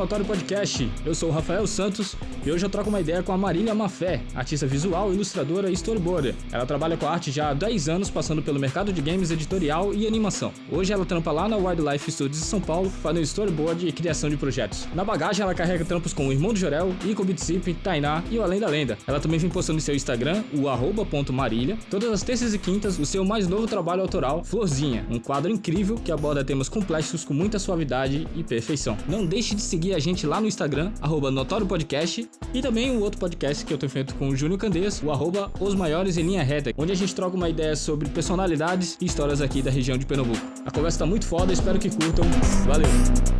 Notório Podcast. Eu sou o Rafael Santos e hoje eu troco uma ideia com a Marília Mafé, artista visual, ilustradora e storyboarder. Ela trabalha com arte já há 10 anos, passando pelo mercado de games editorial e animação. Hoje ela trampa lá na Wildlife Studios de São Paulo, fazendo storyboard e criação de projetos. Na bagagem ela carrega trampos com o Irmão do Jorel, Ico Bitsip, Tainá e o Além da Lenda. Ela também vem postando em seu Instagram, o arroba.marília, todas as terças e quintas, o seu mais novo trabalho autoral, Florzinha, um quadro incrível que aborda temas complexos com muita suavidade e perfeição. Não deixe de seguir a gente lá no Instagram, arroba Notório Podcast, e também o outro podcast que eu tenho feito com o Júnior Candês, o arroba Os Maiores em Linha Reta, onde a gente troca uma ideia sobre personalidades e histórias aqui da região de Pernambuco. A conversa tá muito foda, espero que curtam. Valeu!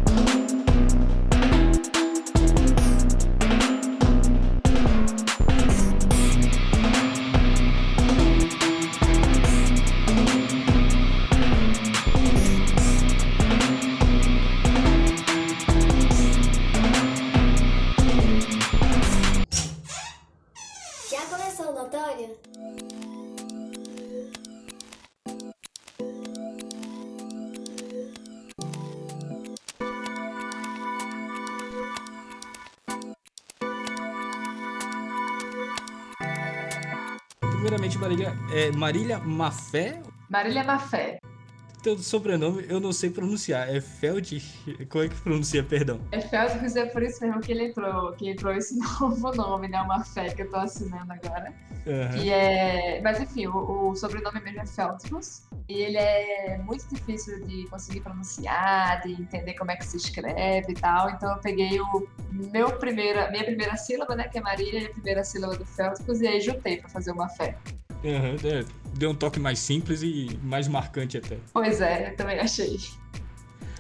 Primeiramente, Marília, é Marília Mafé? Marília Mafé. Teu sobrenome eu não sei pronunciar. É Feld? Como é que pronuncia, perdão? É Feldhus, é por isso mesmo que ele entrou, que entrou esse novo nome, né? Uma fé que eu tô assinando agora. Aham. Que é. Mas enfim, o, o sobrenome mesmo é Feldhus. E ele é muito difícil de conseguir pronunciar, de entender como é que se escreve e tal. Então eu peguei o meu primeira, minha primeira sílaba, né? Que é Marília, e a primeira sílaba do Feldhus, e aí juntei pra fazer uma fé. Aham, é, deu um toque mais simples e mais marcante até. Pois é, eu também achei.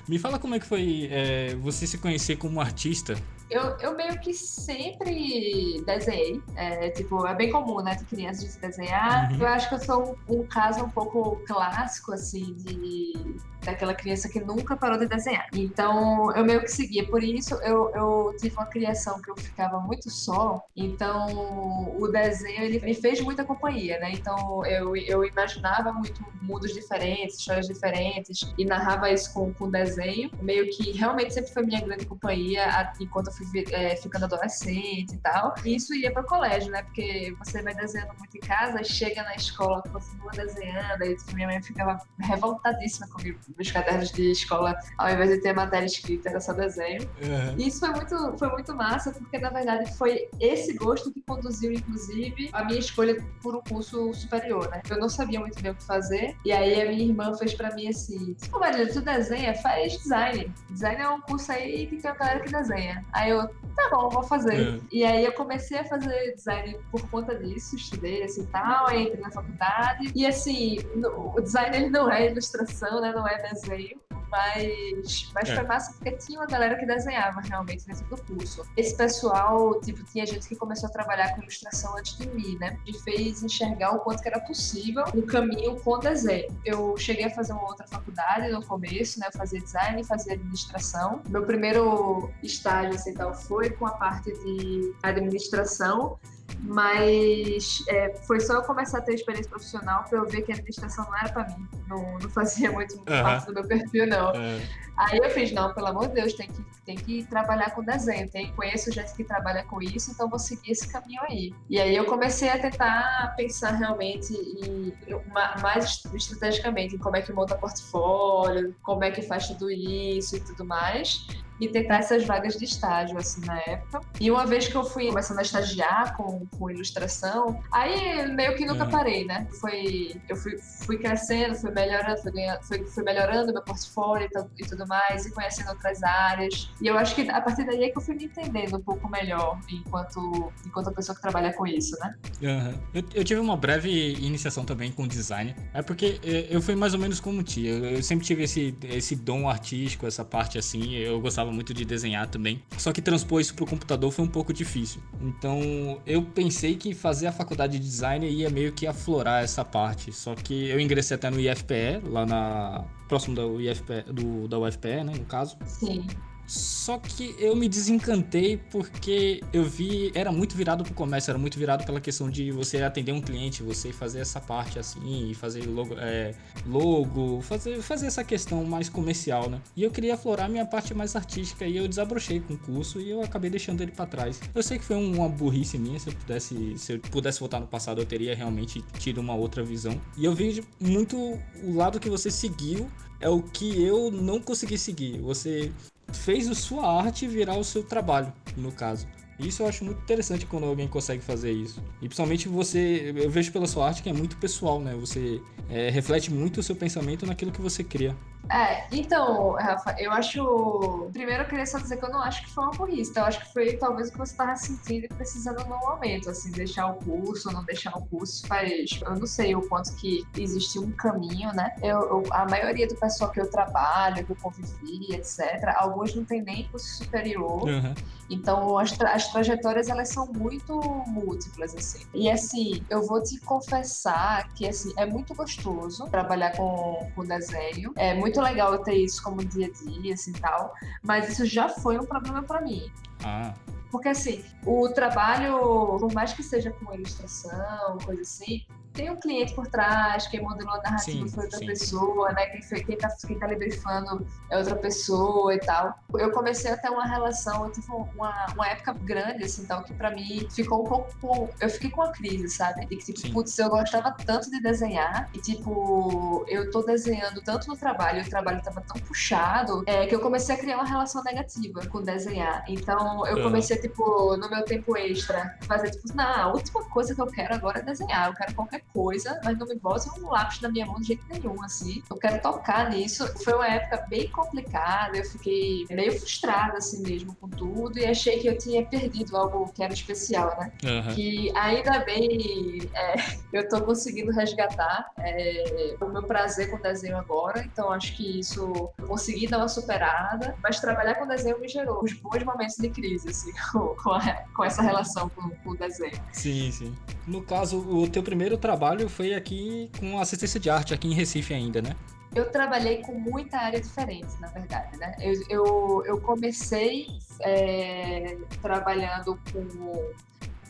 Me fala como é que foi é, você se conhecer como artista. Eu, eu meio que sempre desenhei. É, tipo, é bem comum, né, de crianças de se desenhar. Uhum. Eu acho que eu sou um, um caso um pouco clássico, assim, de daquela criança que nunca parou de desenhar. Então, eu meio que seguia. Por isso, eu, eu tive uma criação que eu ficava muito só. Então, o desenho, ele me fez muita companhia, né? Então, eu, eu imaginava muito mundos diferentes, histórias diferentes, e narrava isso com, com desenho. Meio que realmente sempre foi minha grande companhia enquanto eu fui é, ficando adolescente e tal. E isso ia para o colégio, né? Porque você vai desenhando muito em casa, chega na escola, continua desenhando, aí minha mãe ficava revoltadíssima comigo nos cadernos de escola, ao invés de ter matéria escrita, era só desenho. Aham. E isso foi muito, foi muito massa, porque na verdade foi esse gosto que conduziu, inclusive, a minha escolha por um curso superior, né? Eu não sabia muito bem o que fazer, e aí a minha irmã fez pra mim assim: Pô, Maria, tu desenha? Faz design. Design é um curso aí que tem uma galera que desenha. Aí eu, tá bom, vou fazer. É. E aí eu comecei a fazer design por conta disso, estudei assim e tal, aí entrei na faculdade. E assim, no- o design ele não é ilustração, né? Não é desenho. Mas, mas É. foi massa porque tinha uma galera que desenhava realmente dentro do curso. Esse pessoal, tipo, tinha gente que começou a trabalhar com ilustração antes de mim, né? E fez enxergar o quanto que era possível um caminho com desenho. Eu cheguei a fazer uma outra faculdade no começo, né? Eu fazia design e fazia administração. Meu primeiro estágio, assim, tal, foi com a parte de administração. Mas é, foi só eu começar a ter experiência profissional pra eu ver que a administração não era pra mim. Não, não fazia muito Aham. parte do meu perfil, não. É, Aí eu fiz, não, pelo amor de Deus, tem que, tem que trabalhar com desenho. Tem, conheço gente que trabalha com isso, então vou seguir esse caminho aí. E aí eu comecei a tentar pensar realmente em, ma- mais estrategicamente em como é que monta portfólio, como é que faz tudo isso e tudo mais. E tentar essas vagas de estágio, assim, na época. E uma vez que eu fui começando a estagiar com, com ilustração, aí meio que nunca Uhum. parei, né? Foi, eu fui, fui crescendo, fui melhorando, fui, ganhando, fui, fui melhorando meu portfólio e, e tudo mais, e conhecendo outras áreas. E eu acho que a partir daí é que eu fui me entendendo um pouco melhor enquanto, enquanto pessoa que trabalha com isso, né? aham. eu, eu tive uma breve iniciação também com design. É porque é, eu fui mais ou menos como ti. Eu, eu sempre tive esse, esse dom artístico, essa parte assim. Eu gostava muito de desenhar também. Só que transpor isso pro computador foi um pouco difícil. Então eu pensei que fazer a faculdade de design ia meio que aflorar essa parte. Só que eu ingressei até no IFPE, lá na. próximo da UFPE, do, da UFPE, né? No caso. Sim. Só que eu me desencantei porque eu vi, era muito virado pro comércio, era muito virado pela questão de você atender um cliente, você fazer essa parte assim, fazer logo, é, logo fazer, fazer essa questão mais comercial, né? E eu queria aflorar minha parte mais artística e eu desabrochei com o curso e eu acabei deixando ele para trás. Eu sei que foi uma burrice minha, se eu pudesse, se eu pudesse voltar no passado, eu teria realmente tido uma outra visão. E eu vejo muito o lado que você seguiu é o que eu não consegui seguir. Você fez a sua arte virar o seu trabalho, no caso. Isso eu acho muito interessante quando alguém consegue fazer isso. E principalmente você, eu vejo pela sua arte que é muito pessoal, né? Você é, reflete muito o seu pensamento naquilo que você cria. É, então, Rafa, eu acho. Primeiro, eu queria só dizer que eu não acho que foi uma burrice. Eu acho que foi talvez o que você estava sentindo e precisando no momento, assim, deixar o curso, não deixar o curso faz. Eu não sei o quanto que existe um caminho, né? Eu, eu, a maioria do pessoal que eu trabalho, que eu convivi, etc., alguns não tem nem curso superior. Uhum. Então, as, tra as trajetórias, elas são muito múltiplas, assim. E, assim, eu vou te confessar que, assim, é muito gostoso trabalhar com, com desenho. É muito muito legal ter isso como dia a dia, assim, tal, mas isso já foi um problema para mim. Ah. Porque, assim, o trabalho, por mais que seja com ilustração, coisa assim, tem um cliente por trás, quem modelou a narrativa sim, foi outra sim. pessoa, né? Quem, foi, quem, tá, quem tá librifando é outra pessoa e tal. Eu comecei a ter uma relação, eu tive uma, uma época grande, assim, tal, que pra mim ficou um pouco. Eu fiquei com uma crise, sabe? De que, tipo, putz, eu gostava tanto de desenhar e, tipo, eu tô desenhando tanto no trabalho, o trabalho tava tão puxado, é, que eu comecei a criar uma relação negativa com desenhar. Então, eu comecei, tipo, no meu tempo extra, fazer, tipo, não, a última coisa que eu quero agora é desenhar, eu quero qualquer coisa, mas não me bote um lápis na minha mão de jeito nenhum, assim. Eu quero tocar nisso. Foi uma época bem complicada, eu fiquei meio frustrada, assim mesmo, com tudo, e achei que eu tinha perdido algo que era especial, né? Uhum. Que ainda bem é, eu tô conseguindo resgatar é, o meu prazer com o desenho agora, então acho que isso eu consegui dar uma superada, mas trabalhar com desenho me gerou os bons momentos de crise, assim, com, a, com essa relação com, com o desenho. Sim, sim. No caso, o teu primeiro trabalho trabalho foi aqui com assistência de arte, aqui em Recife ainda, né? Eu trabalhei com muita área diferente, na verdade, né? Eu, eu, eu comecei é, trabalhando com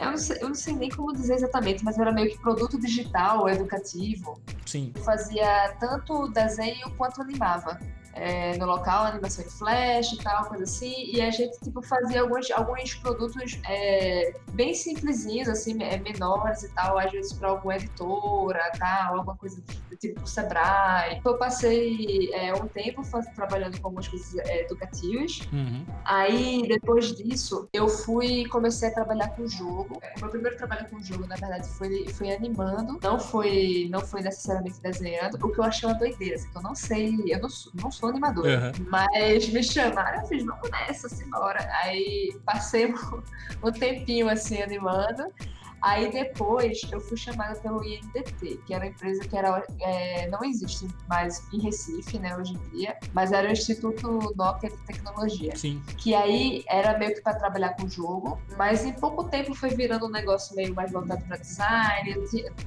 eu não, sei, eu não, sei, nem como dizer exatamente, mas era meio que produto digital, educativo. Sim. Eu fazia tanto desenho quanto animava é, no local, animação em flash e tal, coisa assim, e a gente, tipo, fazia alguns, alguns produtos é, bem simplesinhos, assim, é, menores e tal, às vezes para alguma editora, tal, alguma coisa do tipo Sebrae. Eu passei é, um tempo trabalhando com algumas coisas é, educativas, uhum. aí, depois disso, eu fui comecei a trabalhar com jogo. O meu primeiro trabalho com jogo, na verdade, foi, foi animando, não foi, não foi necessariamente desenhando, o que eu achei uma doideira, assim, que eu não sei, eu não, não sou animadora. Uhum. Mas me chamaram, eu fiz, vamos nessa, senhora. Aí passei um, um tempinho assim animando. Aí depois eu fui chamada pelo INDT, que era uma empresa que era, é, não existe mais em Recife, né, hoje em dia, mas era o Instituto Nokia de Tecnologia. Sim. Que aí era meio que para trabalhar com jogo, mas em pouco tempo foi virando um negócio meio mais voltado para design.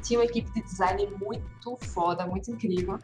Tinha uma equipe de design muito foda, muito incrível.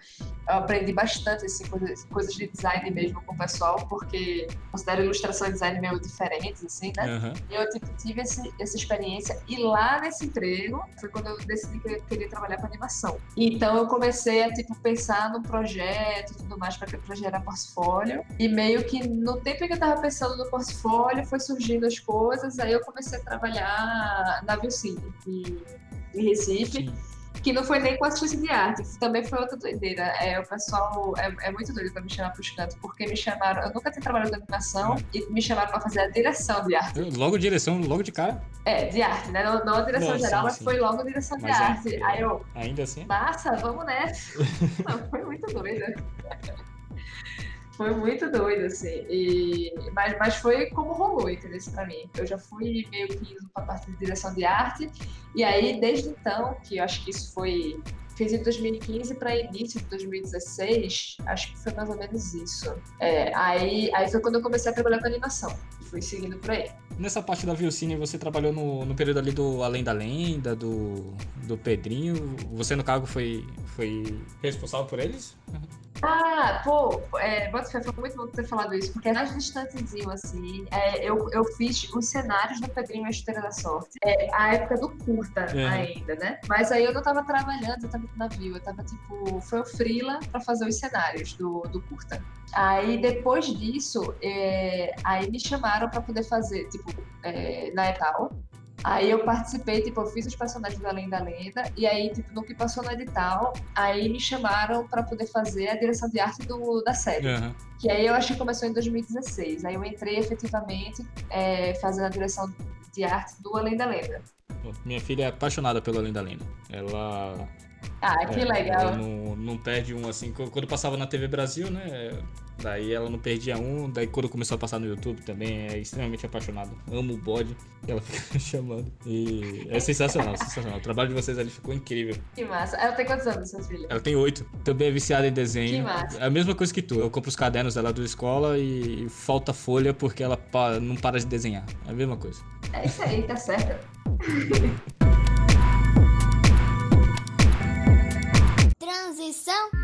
Eu aprendi bastante assim, coisas, coisas de design mesmo com o pessoal, porque considero ilustração e design meio diferentes, assim, né? Uhum. E eu tipo, tive esse, essa experiência e lá nesse emprego foi quando eu decidi que eu queria trabalhar com animação. Então eu comecei a tipo pensar no projeto e tudo mais para gerar portfólio. E meio que no tempo que eu tava pensando no portfólio, foi surgindo as coisas, aí eu comecei a trabalhar na Vilcine, em Recife. Sim que não foi nem com assistência de arte, também foi outra doideira. É, o pessoal é, é muito doido pra me chamar pros cantos, porque me chamaram, eu nunca tinha trabalhado com animação e me chamaram pra fazer a direção de arte. Logo direção, logo de cara? É, de arte, né? Não, não a direção não, geral, sim, mas sim. foi logo direção mas de é, arte. Aí eu. Ainda assim? Massa, vamos nessa. não, foi muito doida. Foi muito doido, assim. E... Mas, mas foi como rolou, entendeu? Pra mim. Eu já fui meio que indo pra parte de direção de arte. E aí, desde então, que eu acho que isso foi fiz em 2015 para início de 2016, acho que foi mais ou menos isso. É, aí, aí foi quando eu comecei a trabalhar com animação, fui seguindo por aí. Nessa parte da Vilcine, você trabalhou no, no período ali do Além da Lenda, do, do Pedrinho. Você, no cargo, foi, foi responsável por eles? Ah, pô, é, foi muito bom ter falado isso, porque é mais distantezinho, assim, é, eu, eu fiz os cenários do Pedrinho e a Esteira da Sorte, é, a época do curta é. ainda, né? Mas aí eu não tava trabalhando, eu tava no navio, eu tava, tipo, foi o Freela pra fazer os cenários do, do curta. Aí, depois disso, é, aí me chamaram pra poder fazer, tipo, é, na Etal, Aí eu participei, tipo, eu fiz os personagens do Além da Lenda, e aí, tipo, no que passou no edital, aí me chamaram para poder fazer a direção de arte do, da série. Uhum. Que aí eu acho que começou em 2016. Aí eu entrei efetivamente é, fazendo a direção de arte do Além da Lenda. Minha filha é apaixonada pelo Além da Lenda. Ela ah, que é, legal. Não, não, perde um assim. Quando passava na TV Brasil, né? Daí ela não perdia um. Daí quando começou a passar no YouTube também, é extremamente apaixonada. Amo o bode. Ela fica chamando. E é sensacional, sensacional. O trabalho de vocês ali ficou incrível. Que massa. Ela tem quantos anos, sua filha? Ela tem oito. Também é viciada em desenho. Que massa. É a mesma coisa que tu. Eu compro os cadernos dela da escola e falta folha porque ela não para de desenhar. É a mesma coisa. É isso aí, tá certo. Transição.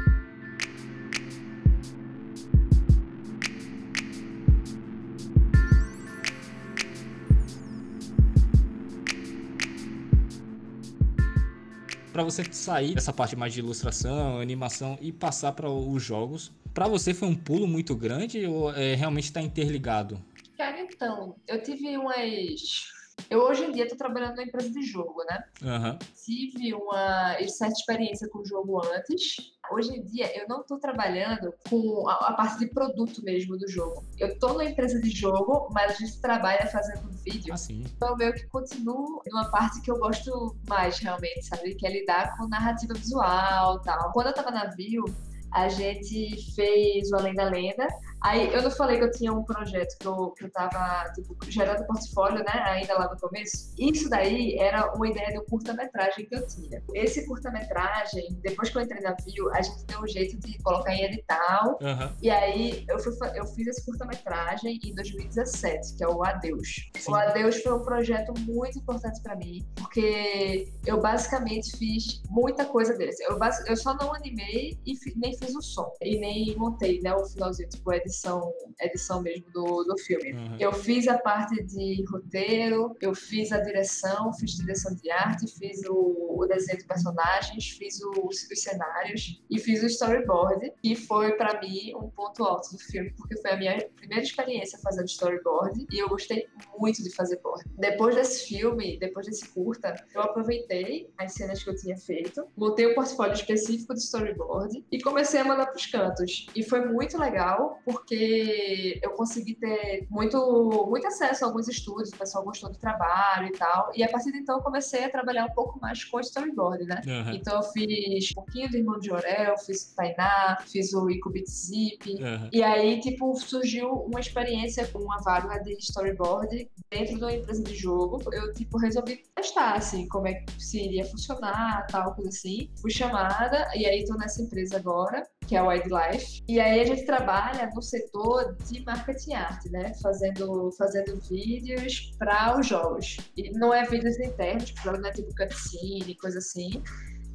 Para você sair dessa parte mais de ilustração, animação e passar para os jogos, para você foi um pulo muito grande ou é, realmente está interligado? Cara, então, eu tive umas eu hoje em dia estou trabalhando numa empresa de jogo, né? Uhum. Tive uma certa experiência com o jogo antes. Hoje em dia eu não estou trabalhando com a, a, parte de produto mesmo do jogo. Eu estou numa empresa de jogo, mas a gente trabalha fazendo vídeo. Assim. Então eu meio que continuo numa parte que eu gosto mais realmente, sabe? Que é lidar com narrativa visual tal. Quando eu estava na View, a gente fez o Além da Lenda. Aí eu não falei que eu tinha um projeto que eu, que eu tava tipo, gerando portfólio, né? Ainda lá no começo. Isso daí era uma ideia de um curta-metragem que eu tinha. Esse curta-metragem, depois que eu entrei na View, a gente deu um jeito de colocar em edital. Uhum. E aí eu, fui, eu fiz esse curta-metragem em 2017, que é o Adeus. Sim. O Adeus foi um projeto muito importante para mim, porque eu basicamente fiz muita coisa desse. Eu, eu só não animei e nem fiz o som. E nem montei, né? O finalzinho, tipo, edição edição, edição mesmo do, do filme. Uhum. Eu fiz a parte de roteiro, eu fiz a direção, fiz direção de arte, fiz o, o desenho de personagens, fiz o, os cenários e fiz o storyboard, que foi para mim um ponto alto do filme, porque foi a minha primeira experiência fazendo storyboard e eu gostei muito de fazer board. Depois desse filme, depois desse curta, eu aproveitei as cenas que eu tinha feito, montei um portfólio específico de storyboard e comecei a mandar pros cantos. E foi muito legal, porque porque eu consegui ter muito, muito acesso a alguns estúdios, o pessoal gostou do trabalho e tal. E a partir de então eu comecei a trabalhar um pouco mais com storyboard, né? Uhum. Então eu fiz um pouquinho do Irmão de Orel, fiz o Tainá, fiz o Icubit Zip. Uhum. E aí, tipo, surgiu uma experiência com uma vaga de storyboard dentro de uma empresa de jogo. Eu, tipo, resolvi testar, assim, como é que se iria funcionar, tal, coisa assim. Fui chamada e aí tô nessa empresa agora que é o Wildlife. E aí a gente trabalha no setor de marketing arte, né? Fazendo, fazendo vídeos para os jogos. E não é vídeos internos, tipo, não é tipo cutscene, coisa assim.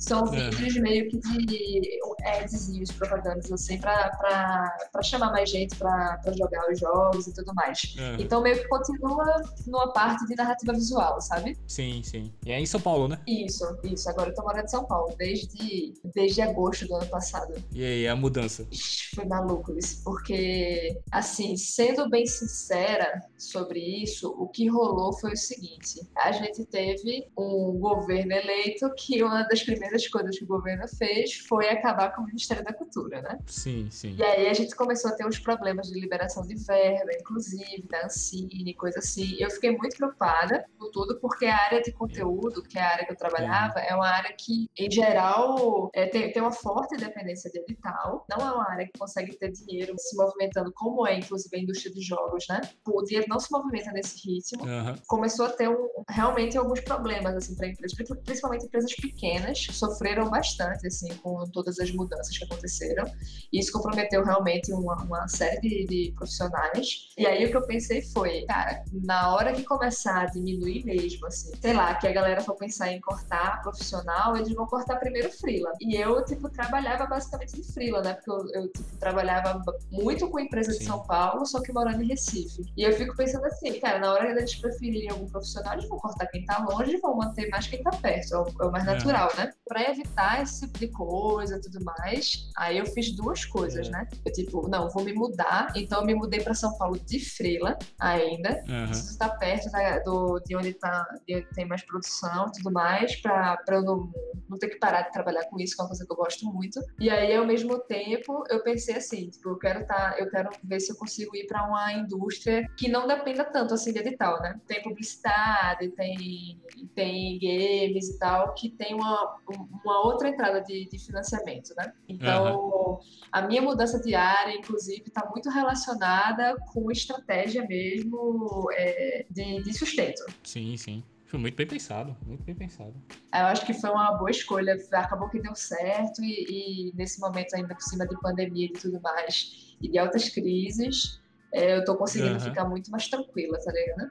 São é. vídeos meio que de adzinhos, propagandas, assim, para chamar mais gente para jogar os jogos e tudo mais. É. Então, meio que continua numa parte de narrativa visual, sabe? Sim, sim. E é em São Paulo, né? Isso, isso. Agora eu tô morando em São Paulo, desde, desde agosto do ano passado. E aí, a mudança? Foi maluco isso, porque, assim, sendo bem sincera sobre isso, o que rolou foi o seguinte: a gente teve um governo eleito que uma das primeiras primeiras coisas que o governo fez foi acabar com o Ministério da Cultura, né? Sim, sim. E aí a gente começou a ter uns problemas de liberação de verba, inclusive, da Ancine, coisa assim. Eu fiquei muito preocupada com tudo, porque a área de conteúdo, que é a área que eu trabalhava, é uma área que, em geral, é, tem, tem uma forte dependência de edital. Não é uma área que consegue ter dinheiro se movimentando como é, inclusive, a indústria de jogos, né? O dinheiro não se movimenta nesse ritmo. Uhum. Começou a ter um, realmente alguns problemas, assim, para empresas, principalmente empresas pequenas, sofreram bastante, assim, com todas as mudanças que aconteceram. E isso comprometeu realmente uma, uma série de, de, profissionais. E aí o que eu pensei foi, cara, na hora que começar a diminuir mesmo, assim, sei lá, que a galera for pensar em cortar profissional, eles vão cortar primeiro freela. E eu, tipo, trabalhava basicamente de freela, né? Porque eu, eu tipo, trabalhava muito com empresa de São Paulo, só que morando em Recife. E eu fico pensando assim, cara, na hora eles preferirem algum profissional, eles vão cortar quem tá longe e vão manter mais quem tá perto. É o, é o mais natural, né? Pra evitar esse tipo de coisa e tudo mais, aí eu fiz duas coisas, é. né? Eu, tipo, não, vou me mudar. Então eu me mudei pra São Paulo de freela ainda. Uhum. Isso tá perto da, do, de onde tá, de onde tem mais produção e tudo mais, pra, pra eu não, não ter que parar de trabalhar com isso, que é uma coisa que eu gosto muito. E aí, ao mesmo tempo, eu pensei assim, tipo, eu quero tá, eu quero ver se eu consigo ir para uma indústria que não dependa tanto assim de edital, né? Tem publicidade, tem, tem games e tal, que tem uma, uma outra entrada de, de financiamento, né? Então, uhum. a minha mudança de área, inclusive, está muito relacionada com estratégia mesmo é, de, de sustento. Sim, sim. Foi muito bem pensado, muito bem pensado. Eu acho que foi uma boa escolha, acabou que deu certo e, e nesse momento ainda por cima de pandemia e tudo mais, e de altas crises, é, eu tô conseguindo uhum. ficar muito mais tranquila, tá ligado?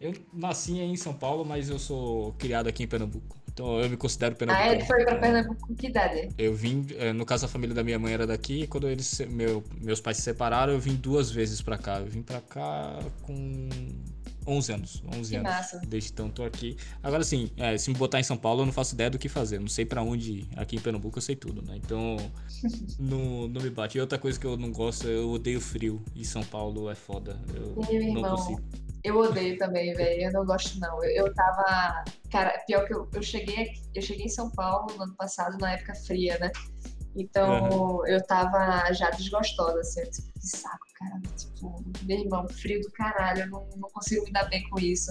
Eu nasci em São Paulo, mas eu sou criado aqui em Pernambuco. Então eu me considero Pernambuco. Ah, ele foi pra Pernambuco com que idade? Eu vim, é, no caso a família da minha mãe era daqui, e quando eles, meu, meus pais se separaram, eu vim duas vezes pra cá. Eu vim pra cá com 11 anos. 11 que anos. Massa. Desde então tô aqui. Agora sim, é, se me botar em São Paulo, eu não faço ideia do que fazer. Não sei para onde ir. Aqui em Pernambuco eu sei tudo, né? Então não, não me bate. E outra coisa que eu não gosto, eu odeio frio. E São Paulo é foda. Eu Meu não irmão. consigo. Eu odeio também, velho. Eu não gosto, não. Eu, eu tava. Cara, pior que eu, eu cheguei aqui, eu cheguei em São Paulo no ano passado, na época fria, né? Então uhum. eu tava já desgostosa, assim, tipo, que saco, cara. Tipo, meu irmão, frio do caralho, eu não, não consigo me dar bem com isso.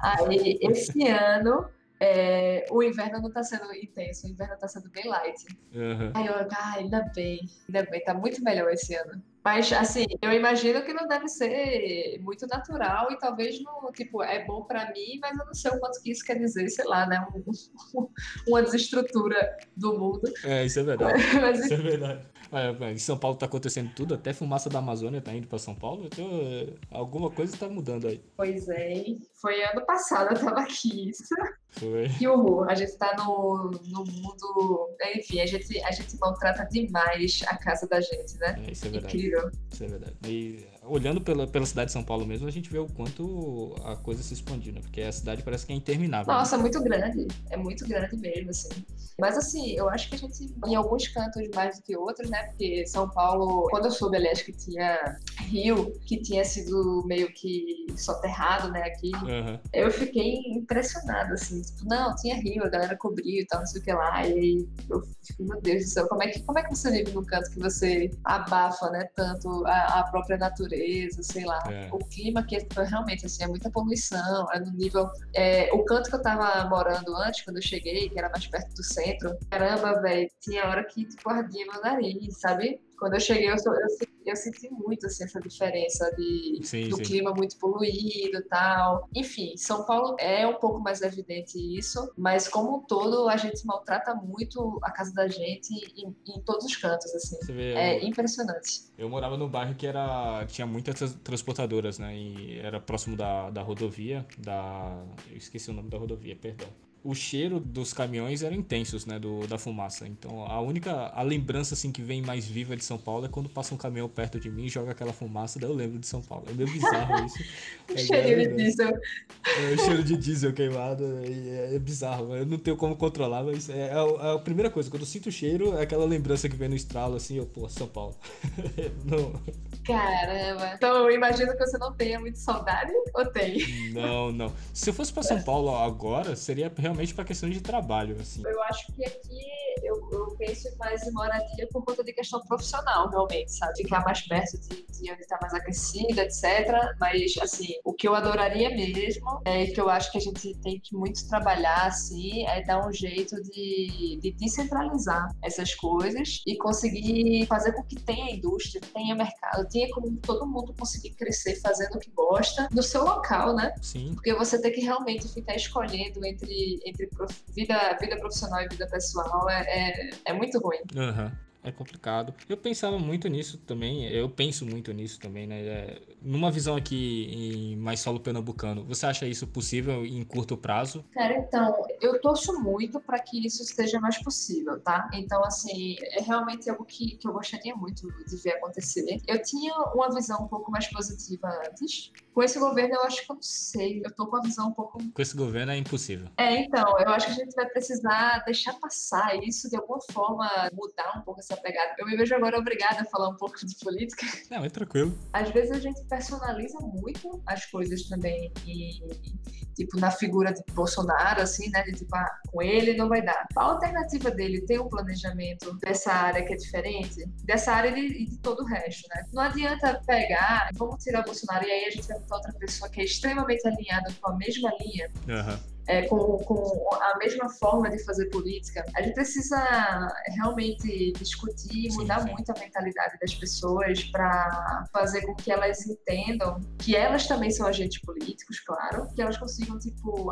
Aí, esse ano, é, o inverno não tá sendo intenso, o inverno tá sendo bem light. Uhum. Aí eu, ah, ainda bem, ainda bem, tá muito melhor esse ano. Mas, assim, eu imagino que não deve ser muito natural e talvez não, tipo, é bom para mim, mas eu não sei o quanto que isso quer dizer, sei lá, né? Um, uma desestrutura do mundo. É, isso é verdade. mas, isso é verdade. Em São Paulo tá acontecendo tudo, até fumaça da Amazônia tá indo para São Paulo, então é, alguma coisa tá mudando aí. Pois é, foi ano passado eu tava aqui, isso. Foi. Que horror, a gente tá no, no mundo, enfim, a gente, a gente maltrata demais a casa da gente, né? É, isso é verdade. Incrível. Isso é verdade. E olhando pela, pela cidade de São Paulo mesmo, a gente vê o quanto a coisa se expandiu, né? Porque a cidade parece que é interminável. Né? Nossa, né? muito grande. É muito grande mesmo, assim. Mas assim, eu acho que a gente, em alguns cantos mais do que outros, né? Porque São Paulo, quando eu soube, aliás, que tinha Rio, que tinha sido meio que soterrado, né, aqui, uhum. eu fiquei impressionada, assim. Tipo, não, tinha Rio, a galera cobriu e tal, não sei o que lá. E aí eu fico, meu Deus do céu, como é que, como é que você vive num canto que você abafa, né, tanto a, a própria natureza, sei lá. É. O clima que foi realmente, assim, é muita poluição, é no nível... É, o canto que eu tava morando antes, quando eu cheguei, que era mais perto do centro, caramba, velho, tinha hora que, tipo, ardia meu nariz, sabe? Quando eu cheguei, eu, eu, eu senti muito assim, essa diferença de, sim, do sim. clima muito poluído e tal. Enfim, São Paulo é um pouco mais evidente isso, mas como um todo, a gente maltrata muito a casa da gente em, em todos os cantos, assim. Vê, é eu, impressionante. Eu morava num bairro que era tinha muitas transportadoras, né? E era próximo da, da rodovia, da... Eu esqueci o nome da rodovia, perdão o cheiro dos caminhões eram intensos, né, do, da fumaça. Então, a única a lembrança assim que vem mais viva de São Paulo é quando passa um caminhão perto de mim e joga aquela fumaça, daí eu lembro de São Paulo. É meio bizarro isso. É, cheiro de diesel. É, o cheiro de diesel queimado é, é, bizarro. Eu não tenho como controlar, mas é, é, a, a, primeira coisa. Quando eu sinto o cheiro, é aquela lembrança que vem no estralo, assim, eu, pô, São Paulo. não. Caramba. Então, eu imagino que você não tenha muito saudade, ou tem? Não, não. Se eu fosse para São Paulo agora, seria realmente para questão de trabalho, assim. Eu acho que aqui eu, eu penso mais em moradia por conta de questão profissional, realmente, sabe? Ficar mais perto de, de onde está mais aquecida, etc. Mas, assim, o que eu adoraria mesmo é que eu acho que a gente tem que muito trabalhar, assim, é dar um jeito de, de descentralizar essas coisas e conseguir fazer com que tenha indústria, tenha mercado, tenha como todo mundo conseguir crescer fazendo o que gosta no seu local, né? Sim. Porque você tem que realmente ficar escolhendo entre entre vida, vida profissional e vida pessoal é, é, é muito ruim. Uhum é complicado. Eu pensava muito nisso também, eu penso muito nisso também, né? É, numa visão aqui em mais solo pernambucano, você acha isso possível em curto prazo? Cara, então, eu torço muito para que isso seja mais possível, tá? Então, assim, é realmente algo que, que eu gostaria muito de ver acontecer. Eu tinha uma visão um pouco mais positiva antes. Com esse governo, eu acho que eu não sei. Eu tô com a visão um pouco. Com esse governo é impossível. É, então, eu acho que a gente vai precisar deixar passar isso de alguma forma, mudar um pouco essa pegada. Eu me vejo agora obrigada a falar um pouco de política. Não, é tranquilo. Às vezes a gente personaliza muito as coisas também e, tipo, na figura de Bolsonaro, assim, né? De tipo, ah, com ele não vai dar. A alternativa dele ter um planejamento dessa área que é diferente, dessa área e de, de todo o resto, né? Não adianta pegar, vamos tirar Bolsonaro e aí a gente vai botar outra pessoa que é extremamente alinhada com a mesma linha. Uhum é, com, com, a mesma forma de fazer política, a gente precisa realmente discutir mudar sim. muito a mentalidade das pessoas para fazer com que elas entendam que elas também são agentes políticos, claro, que elas consigam tipo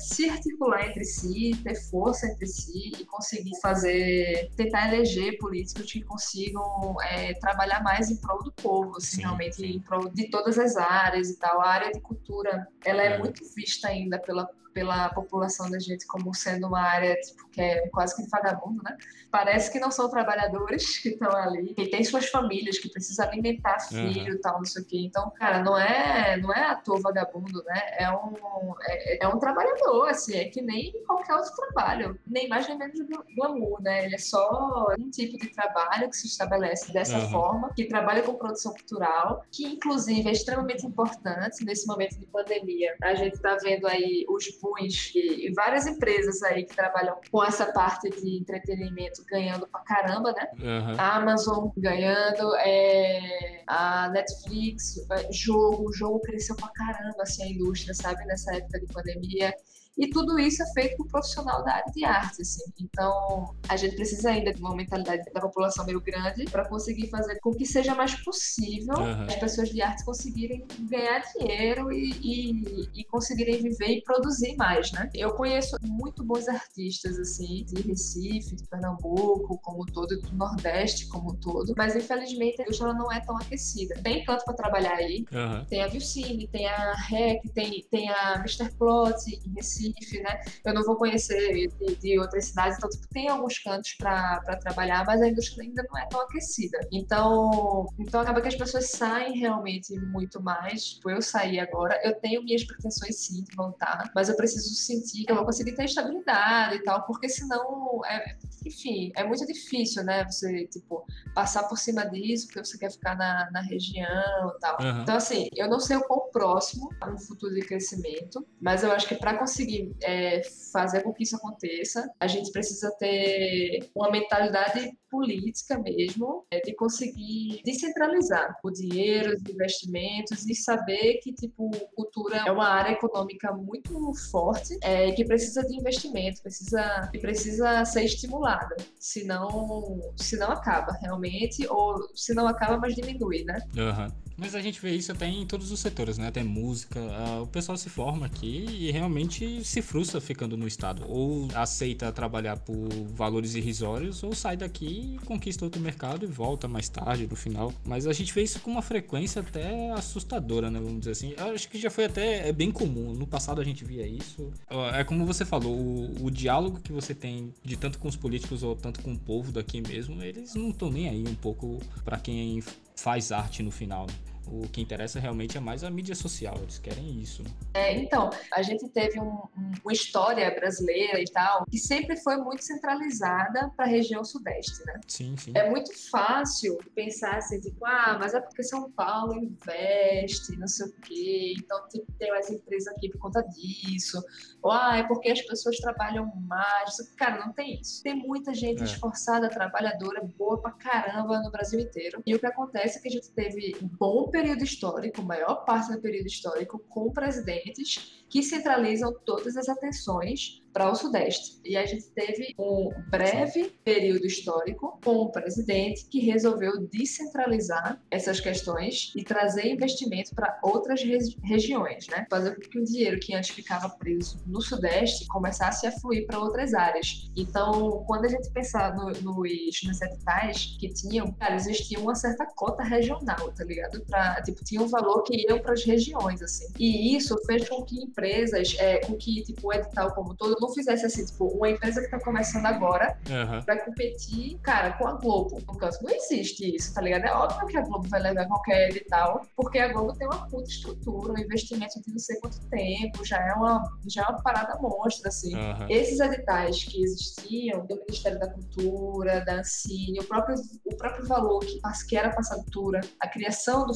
se articular entre si, ter força entre si e conseguir fazer, tentar eleger políticos que consigam é, trabalhar mais em prol do povo, assim, sim, realmente sim. em prol de todas as áreas e tal. A área de cultura, ela é, é muito vista ainda pela pela população da gente como sendo uma área tipo, que é quase que vagabundo, né? Parece que não são trabalhadores que estão ali, que têm suas famílias, que precisam alimentar filho e uhum. tal, não sei o quê. Então, cara, não é, não é ator vagabundo, né? É um, é, é um trabalhador, assim, é que nem qualquer outro trabalho. Nem mais nem menos amor, né? Ele é só um tipo de trabalho que se estabelece dessa uhum. forma, que trabalha com produção cultural, que inclusive é extremamente importante nesse momento de pandemia. A gente está vendo aí os Punch e várias empresas aí que trabalham com essa parte de entretenimento ganhando pra caramba, né? Uhum. A Amazon ganhando, é, a Netflix, é, jogo, o jogo cresceu pra caramba, assim, a indústria, sabe, nessa época de pandemia. E tudo isso é feito por profissional da área de arte, assim. Então, a gente precisa ainda de uma mentalidade da população meio grande para conseguir fazer com que seja mais possível uhum. as pessoas de arte conseguirem ganhar dinheiro e, e, e, conseguirem viver e produzir mais, né? Eu conheço muito bons artistas, assim, de Recife, de Pernambuco, como todo, do Nordeste como todo, mas infelizmente a indústria não é tão aquecida. Tem canto para trabalhar aí, uhum. tem a Vilcine, tem a REC, tem, tem a Mr. Plot em Recife, Recife, né? Eu não vou conhecer de, de outras cidades, então tipo, tem alguns cantos para trabalhar, mas a indústria ainda não é tão aquecida. Então, então acaba que as pessoas saem realmente muito mais. Tipo, eu saí agora, eu tenho minhas pretensões sim de voltar, mas eu preciso sentir que eu vou conseguir ter estabilidade e tal, porque senão, é, enfim, é muito difícil, né? Você, tipo, passar por cima disso, porque você quer ficar na, na região e tal. Uhum. Então, assim, eu não sei o quão próximo a um futuro de crescimento, mas eu acho que para conseguir é, fazer com que isso aconteça, a gente precisa ter uma mentalidade política mesmo, é, de conseguir descentralizar o dinheiro, os investimentos e saber que, tipo, cultura é uma área econômica muito forte é, que precisa de investimento, precisa, que precisa ser estimulada, senão, senão acaba realmente, ou se não acaba, mas diminui, né? Uhum. Mas a gente vê isso até em todos os setores, né? Até música. Uh, o pessoal se forma aqui e realmente se frustra ficando no estado. Ou aceita trabalhar por valores irrisórios, ou sai daqui e conquista outro mercado e volta mais tarde, no final. Mas a gente vê isso com uma frequência até assustadora, né? Vamos dizer assim. Eu acho que já foi até é bem comum. No passado a gente via isso. É como você falou, o, o diálogo que você tem de tanto com os políticos ou tanto com o povo daqui mesmo, eles não estão nem aí um pouco para quem faz arte no final. Né? O que interessa realmente é mais a mídia social, eles querem isso. Né? É, então, a gente teve um, um, uma história brasileira e tal, que sempre foi muito centralizada para a região sudeste, né? Sim, sim. É muito fácil pensar assim, tipo, ah, mas é porque São Paulo investe, não sei o quê, então tem, tem mais empresa aqui por conta disso. Ou, ah, é porque as pessoas trabalham mais. Cara, não tem isso. Tem muita gente é. esforçada, trabalhadora, boa pra caramba no Brasil inteiro. E o que acontece é que a gente teve um bom período histórico, maior parte do período histórico, com presidentes que centralizam todas as atenções para o Sudeste. E a gente teve um breve período histórico com um presidente que resolveu descentralizar essas questões e trazer investimento para outras regiões, né? Fazer com que o dinheiro que antes ficava preso no Sudeste começasse a fluir para outras áreas. Então, quando a gente pensar no, nos, nos editais que tinham, cara, existia uma certa cota regional, tá ligado? Pra, tipo, tinha um valor que ia para as regiões, assim. E isso fez com que empresas, é, com que, tipo, o edital como todo fizesse assim, tipo, uma empresa que tá começando agora uhum. vai competir, cara, com a Globo. No caso, não existe isso, tá ligado? É óbvio que a Globo vai levar qualquer edital, porque a Globo tem uma puta estrutura, um investimento de não sei quanto tempo, já é uma, já é uma parada monstra, assim. Uhum. Esses editais que existiam do Ministério da Cultura, da Ancine, o próprio, o próprio valor que, que era para essa cultura, a criação do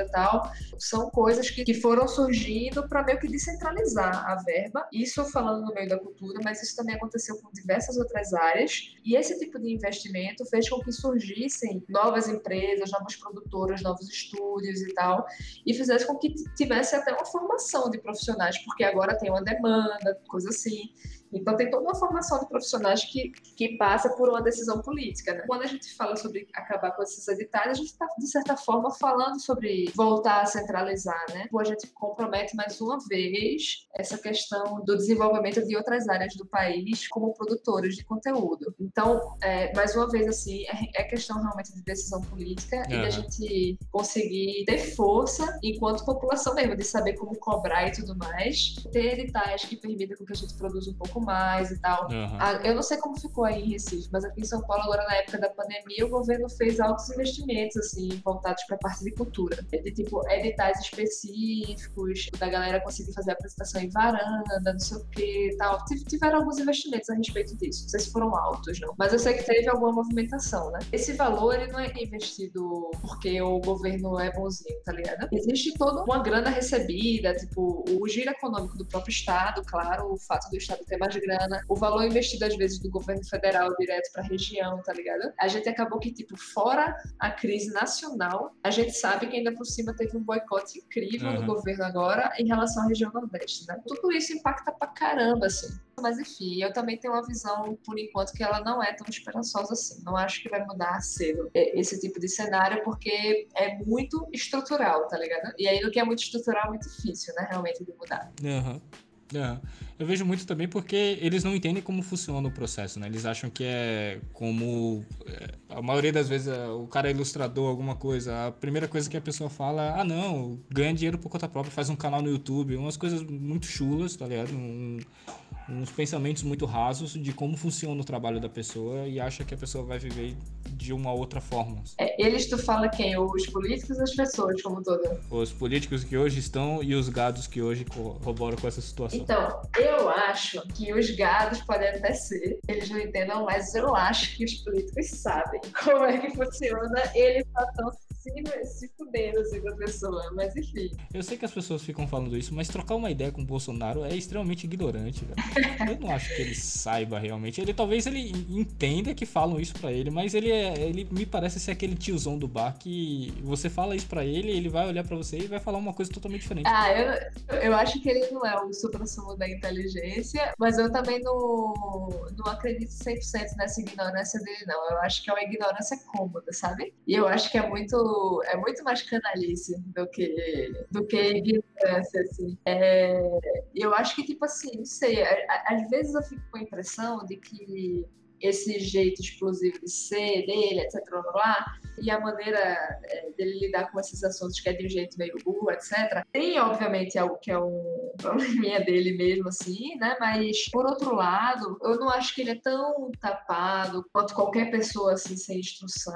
e tal, são coisas que, que foram surgindo para meio que descentralizar a verba. Isso falando no meio da cultura, mas isso também aconteceu com diversas outras áreas. E esse tipo de investimento fez com que surgissem novas empresas, novas produtoras, novos estúdios e tal, e fizesse com que tivesse até uma formação de profissionais, porque agora tem uma demanda, coisa assim. Então, tem toda uma formação de profissionais que, que passa por uma decisão política. Né? Quando a gente fala sobre acabar com esses editais, a gente está, de certa forma, falando sobre voltar a centralizar. Né? A gente compromete mais uma vez essa questão do desenvolvimento de outras áreas do país como produtores de conteúdo. Então, é, mais uma vez, assim, é, é questão realmente de decisão política uhum. e a gente conseguir ter força enquanto população mesmo, de saber como cobrar e tudo mais. Ter editais que permitam que a gente produza um pouco mais e tal. Uhum. eu não sei como ficou aí em Recife, mas aqui em São Paulo, agora na época da pandemia, o governo fez altos investimentos, assim, voltados para a parte de cultura. De, tipo, editais específicos, da galera conseguir fazer apresentação em varanda, não sei o que e tal. Tiveram alguns investimentos a respeito disso. Não sei se foram altos, não. Mas eu sei que teve alguma movimentação, né? Esse valor, ele não é investido porque o governo é bonzinho, tá ligado? Existe toda uma grana recebida, tipo, o giro econômico do próprio Estado, claro, o fato do Estado ter mais de grana, o valor investido às vezes do governo federal direto para a região, tá ligado? A gente acabou que, tipo, fora a crise nacional, a gente sabe que ainda por cima teve um boicote incrível uhum. do governo agora em relação à região Nordeste, né? Tudo isso impacta pra caramba, assim. Mas enfim, eu também tenho uma visão, por enquanto, que ela não é tão esperançosa assim. Não acho que vai mudar cedo esse tipo de cenário, porque é muito estrutural, tá ligado? E aí, no que é muito estrutural, é muito difícil, né, realmente, de mudar. Uhum. É, eu vejo muito também porque eles não entendem como funciona o processo, né? Eles acham que é como. É, a maioria das vezes é, o cara é ilustrador, alguma coisa. A primeira coisa que a pessoa fala é: ah, não, ganha dinheiro por conta própria, faz um canal no YouTube, umas coisas muito chulas, tá ligado? Um, uns pensamentos muito rasos de como funciona o trabalho da pessoa e acha que a pessoa vai viver de uma outra forma. É, eles, tu fala quem? Os políticos ou as pessoas, como toda? Os políticos que hoje estão e os gados que hoje corroboram com essa situação. Então, eu acho que os gados podem até ser, eles não entendam, mas eu acho que os políticos sabem como é que funciona, eles só estão se, se fudendo assim com a pessoa, mas enfim. Eu sei que as pessoas ficam falando isso, mas trocar uma ideia com o Bolsonaro é extremamente ignorante, velho. Eu não acho que ele saiba realmente. Ele talvez ele entenda que falam isso para ele, mas ele é, ele me parece ser aquele tiozão do bar que você fala isso para ele, ele vai olhar para você e vai falar uma coisa totalmente diferente. Ah, eu, eu acho que ele não é o supra-sumo da inteligência, mas eu também não, não acredito 100% nessa ignorância dele, não. Eu acho que é uma ignorância cômoda, sabe? E eu acho que é muito é muito mais canalice do que do que ignorância, assim. É, eu acho que, tipo assim, não sei, às vezes eu fico com a impressão de que esse jeito explosivo de ser dele, etc, e a maneira é, dele lidar com esses assuntos que é de um jeito meio burro, etc. Tem, obviamente, algo que é um probleminha dele mesmo, assim, né? Mas, por outro lado, eu não acho que ele é tão tapado quanto qualquer pessoa, assim, sem instrução,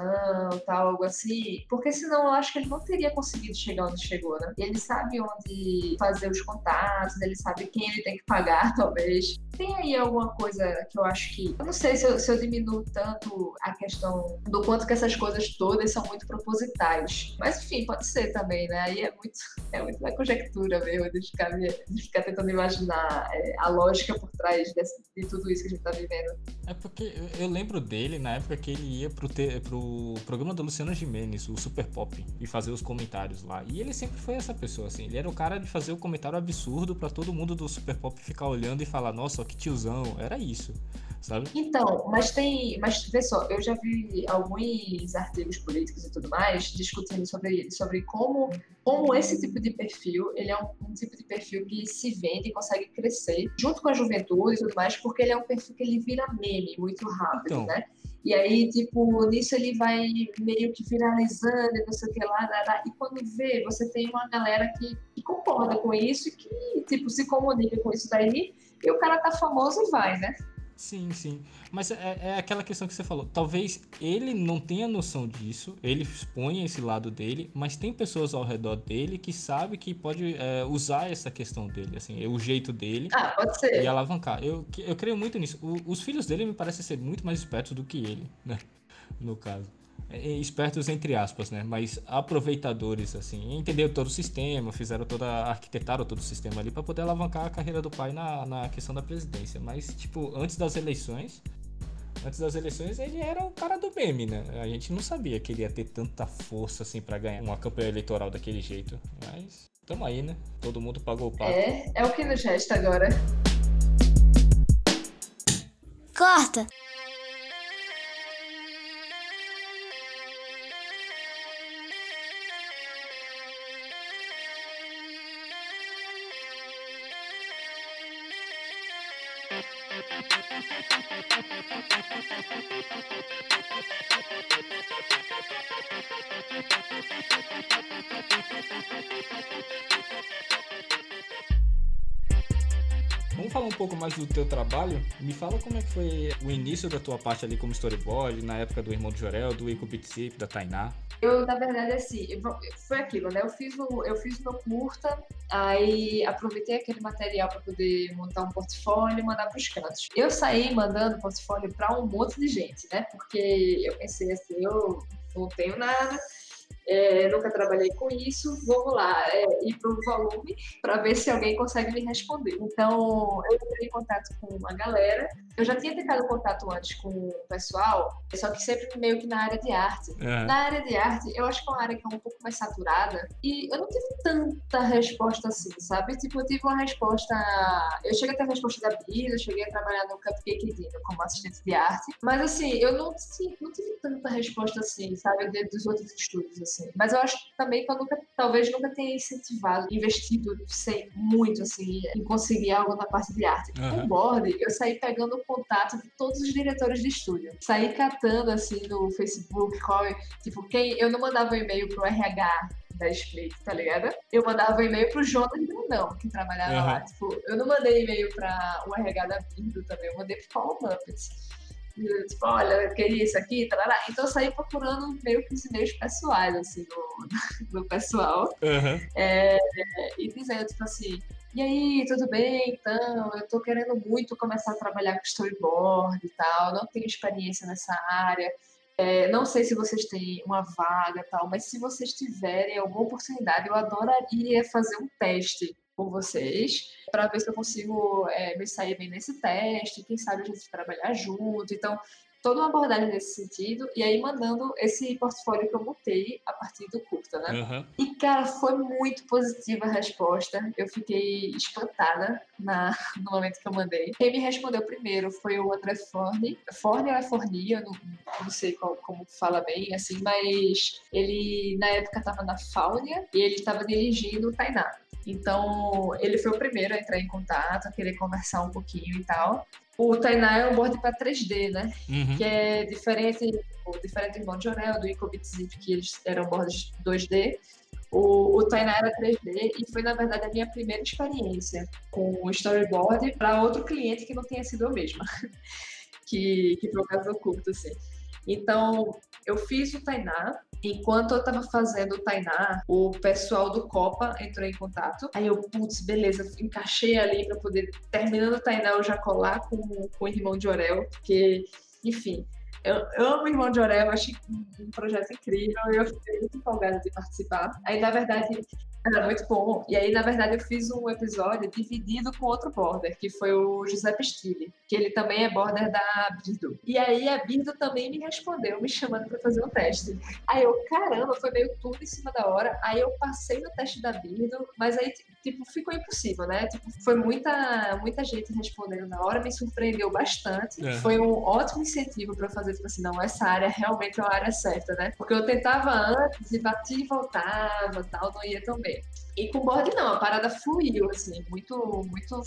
tal, algo assim, porque senão eu acho que ele não teria conseguido chegar onde chegou, né? Ele sabe onde fazer os contatos, ele sabe quem ele tem que pagar, talvez. Tem aí alguma coisa que eu acho que. Eu não sei se eu, se eu diminuo tanto a questão do quanto que essas coisas todas são muito propositais. Mas enfim, pode ser também, né? Aí é muito, é muito na conjectura mesmo, de ficar, de ficar tentando imaginar é, a lógica por trás desse, de tudo isso que a gente tá vivendo. É porque eu, eu lembro dele na época que ele ia pro, te, pro programa da Luciana Gimenez, o Super Pop, e fazer os comentários lá. E ele sempre foi essa pessoa, assim. Ele era o cara de fazer o comentário absurdo para todo mundo do Super Pop ficar olhando e falar, nossa, que tiozão. Era isso sabe? Então, mas tem. Mas vê só, eu já vi alguns artigos políticos e tudo mais discutindo sobre, sobre como, como esse tipo de perfil, ele é um, um tipo de perfil que se vende e consegue crescer junto com a juventude e tudo mais, porque ele é um perfil que ele vira meme muito rápido, então. né? E aí, tipo, nisso ele vai meio que viralizando e não sei o que lá, lá, lá, e quando vê, você tem uma galera que, que concorda com isso e que, tipo, se comunica com isso daí, e o cara tá famoso e vai, né? Sim, sim. Mas é, é, aquela questão que você falou. Talvez ele não tenha noção disso, ele expõe esse lado dele, mas tem pessoas ao redor dele que sabe que pode é, usar essa questão dele, assim, o jeito dele. Ah, pode ser. E alavancar. Eu, eu creio muito nisso. O, os filhos dele me parecem ser muito mais espertos do que ele, né? No caso. É, espertos entre aspas, né? Mas aproveitadores, assim, entenderam todo o sistema, fizeram toda, arquitetaram todo o sistema ali para poder alavancar a carreira do pai na, na questão da presidência. Mas, tipo, antes das eleições, antes das eleições ele era o cara do meme, né? A gente não sabia que ele ia ter tanta força, assim, para ganhar uma campanha eleitoral daquele jeito. Mas, tamo aí, né? Todo mundo pagou o pato. É, é o que nos resta agora. Corta! Mais do teu trabalho? Me fala como é que foi o início da tua parte ali como storyboard, na época do irmão do Jorel, do Ico Bitsip, da Tainá. Eu, na verdade, assim, foi aquilo, né? Eu fiz o, eu fiz meu curta, aí aproveitei aquele material para poder montar um portfólio e mandar para os cantos. Eu saí mandando portfólio para um monte de gente, né? Porque eu pensei assim, eu não tenho nada, é, nunca trabalhei com isso, vamos lá, é, ir para o volume para ver se alguém consegue me responder. Então, eu entrei em contato com uma galera. Eu já tinha tentado contato antes com o pessoal, só que sempre meio que na área de arte. É. Na área de arte, eu acho que é uma área que é um pouco mais saturada e eu não tive tanta resposta assim, sabe? Tipo, eu tive uma resposta. Eu cheguei a ter a resposta da Bia, eu cheguei a trabalhar no Cupcake Dino como assistente de arte, mas assim, eu não, não tive tanta resposta assim, sabe? Dos outros estudos, assim assim. Mas eu acho também que eu nunca, talvez nunca tenha incentivado, investido sei, muito assim em conseguir algo na parte de arte. Uhum. Com o board, eu saí pegando o contato de todos os diretores de estúdio. Saí catando assim no Facebook, qual, tipo, quem eu não mandava um e-mail pro RH da Split, tá ligado? Eu mandava um e-mail pro Jonas Brandão, que trabalhava uhum. lá. Tipo, eu não mandei e-mail pra o RH da Bindo também, eu mandei pro Paulo Muppets tipo, olha, queria isso aqui, tarará. Então eu saí procurando meio que os e-mails pessoais, assim, do, do pessoal. Uhum. É, e dizendo, tipo assim, e aí, tudo bem? Então, eu tô querendo muito começar a trabalhar com storyboard e tal, não tenho experiência nessa área. É, não sei se vocês têm uma vaga e tal, mas se vocês tiverem alguma oportunidade, eu adoraria fazer um teste com vocês para ver se eu consigo é, me sair bem nesse teste, quem sabe a gente trabalhar junto. Então, toda uma abordagem nesse sentido, e aí mandando esse portfólio que eu montei a partir do curta, né? Uhum. E, cara, foi muito positiva a resposta. Eu fiquei espantada na, no momento que eu mandei. Quem me respondeu primeiro foi o André Forne. Forne é Forni? Eu não, não sei qual, como fala bem, assim, mas ele, na época, estava na Fáunia e ele estava dirigindo o Tainá. Então, ele foi o primeiro a entrar em contato, a querer conversar um pouquinho e tal. O Tainá é um board para 3D, né? Uhum. Que é diferente, diferente do Bond Jorel, do Icobit Zip, que eles eram boards 2D. O, o Tainá era 3D e foi, na verdade, a minha primeira experiência com o storyboard para outro cliente que não tenha sido eu mesma. que, que foi o caso do curto, assim. Então, eu fiz o Tainá, Enquanto eu tava fazendo o Tainá, o pessoal do Copa entrou em contato. Aí eu, putz, beleza, encaixei ali para poder, terminando o Tainá, eu já colar com, com o irmão de Orel, porque enfim. Eu, eu amo o Irmão de Orel, achei um projeto incrível, eu fiquei muito empolgada de participar. Aí, na verdade, era muito bom. E aí, na verdade, eu fiz um episódio dividido com outro border, que foi o Giuseppe Stile, que ele também é border da Birdo. E aí, a Birdo também me respondeu, me chamando para fazer um teste. Aí eu, caramba, foi meio tudo em cima da hora. Aí eu passei no teste da Birdo, mas aí, tipo, ficou impossível, né? Tipo, foi muita, muita gente respondendo na hora, me surpreendeu bastante. É. Foi um ótimo incentivo para fazer, tipo assim, não, essa área realmente é a área certa, né? Porque eu tentava antes e batia e voltava, tal, não ia tão bem. E com board não, a parada fluiu, assim, muito, muito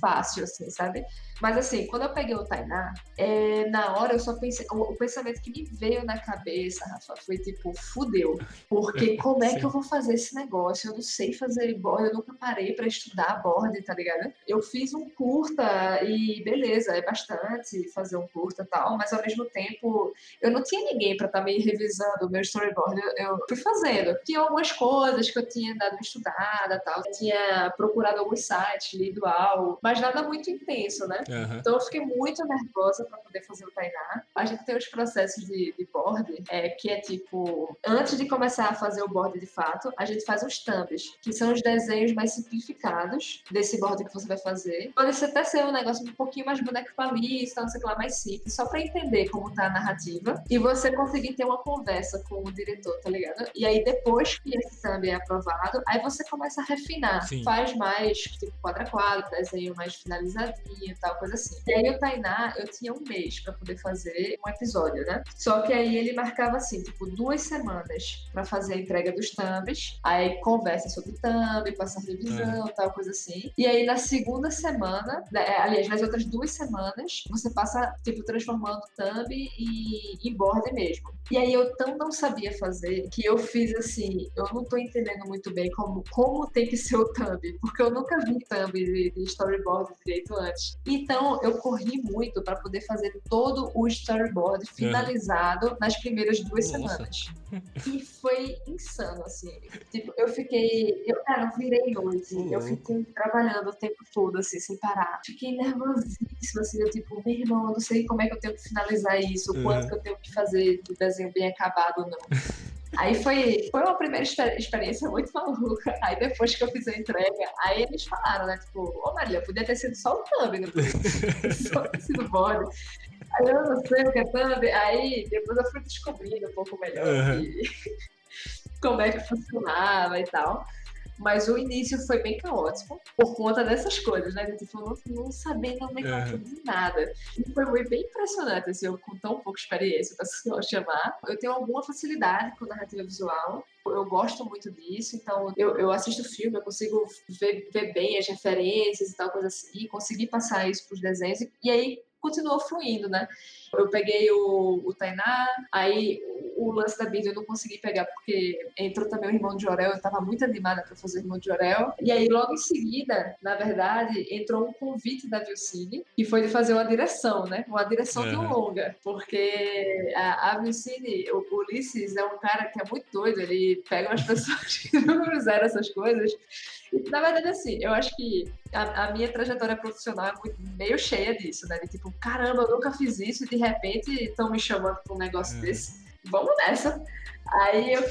fácil, assim, sabe? Mas assim, quando eu peguei o Tainá, é, na hora eu só pensei. O, o, pensamento que me veio na cabeça, Rafa, foi tipo, fudeu. Porque como é que eu vou fazer esse negócio? Eu não sei fazer board, eu nunca parei para estudar board, tá ligado? Eu fiz um curta e beleza, é bastante fazer um curta e tal, mas ao mesmo tempo eu não tinha ninguém para estar tá me revisando o meu storyboard. Eu, eu, fui fazendo. Tinha algumas coisas que eu tinha dado estudada tal. Eu tinha procurado alguns sites, lido algo, mas nada muito intenso, né? Uhum. Então eu fiquei muito nervosa para poder fazer o Tainá. A gente tem os processos de, de board, é, que é tipo, antes de começar a fazer o board de fato, a gente faz os thumbs, que são os desenhos mais simplificados desse board que você vai fazer. Pode ser até ser um negócio um pouquinho mais boneco palista, não sei o que lá, mais simples, só para entender como tá a narrativa e você conseguir ter uma conversa com o diretor, tá ligado? E aí depois que esse thumb é aprovado, aí você começa a refinar. Sim. Faz mais, tipo, quadra a quadro, desenho mais finalizadinho e tal, coisa assim. E aí o Tainá, eu tinha um mês para poder fazer um episódio, né? Só que aí ele marcava assim, tipo, duas semanas para fazer a entrega dos thumbs, aí conversa sobre thumb, passa revisão, é. tal, coisa assim. E aí na segunda semana, né, é, aliás, nas outras duas semanas, você passa, tipo, transformando thumb e, em board mesmo. E aí eu tão não sabia fazer que eu fiz assim, eu não tô entendendo muito bem como, como tem que ser o thumb, porque eu nunca vi thumb de, de storyboard direito antes. Então, então, eu corri muito para poder fazer todo o storyboard finalizado uhum. nas primeiras duas Nossa. semanas. E foi insano, assim. Tipo, eu fiquei. Eu, cara, eu virei noite. Uhum. Eu fiquei trabalhando o tempo todo, assim, sem parar. Fiquei nervosíssima, assim. Eu, tipo, meu irmão, eu não sei como é que eu tenho que finalizar isso, uhum. quanto que eu tenho que fazer do desenho bem acabado ou não. Aí foi, foi uma primeira experiência muito maluca. Aí depois que eu fiz a entrega, aí eles falaram, né? Tipo, ô oh, Maria, podia ter sido só o thumb, não podia só ter sido bode. Aí eu não sei o que é thumb. Aí depois eu fui descobrindo um pouco melhor uhum. como é que funcionava e tal. Mas o início foi bem caótico por conta dessas coisas, né? Tipo, não, não sabendo nomenclatura uhum. de nada. E foi bem impressionante, assim, eu com tão pouca experiência, para se chamar. Eu tenho alguma facilidade com narrativa visual, eu gosto muito disso, então eu, eu assisto filme, eu consigo ver, ver bem as referências e tal, coisa assim, conseguir passar isso para os desenhos, e, e aí continuou fluindo, né? Eu peguei o, o Tainá, aí o lance da Bíblia eu não consegui pegar porque entrou também o irmão de Jorel, eu estava muito animada para fazer o irmão de Jorel. E aí, logo em seguida, na verdade, entrou um convite da Vilcine, que foi de fazer uma direção, né? Uma direção uhum. de um longa. Porque a, a Vilcine, o Ulisses é um cara que é muito doido, ele pega umas pessoas que não fizeram essas coisas. E, na verdade, assim, eu acho que a, a, minha trajetória profissional é muito, meio cheia disso, né? De tipo, caramba, eu nunca fiz isso e de repente estão me chamando para um negócio uhum. desse vamos nessa. Aí eu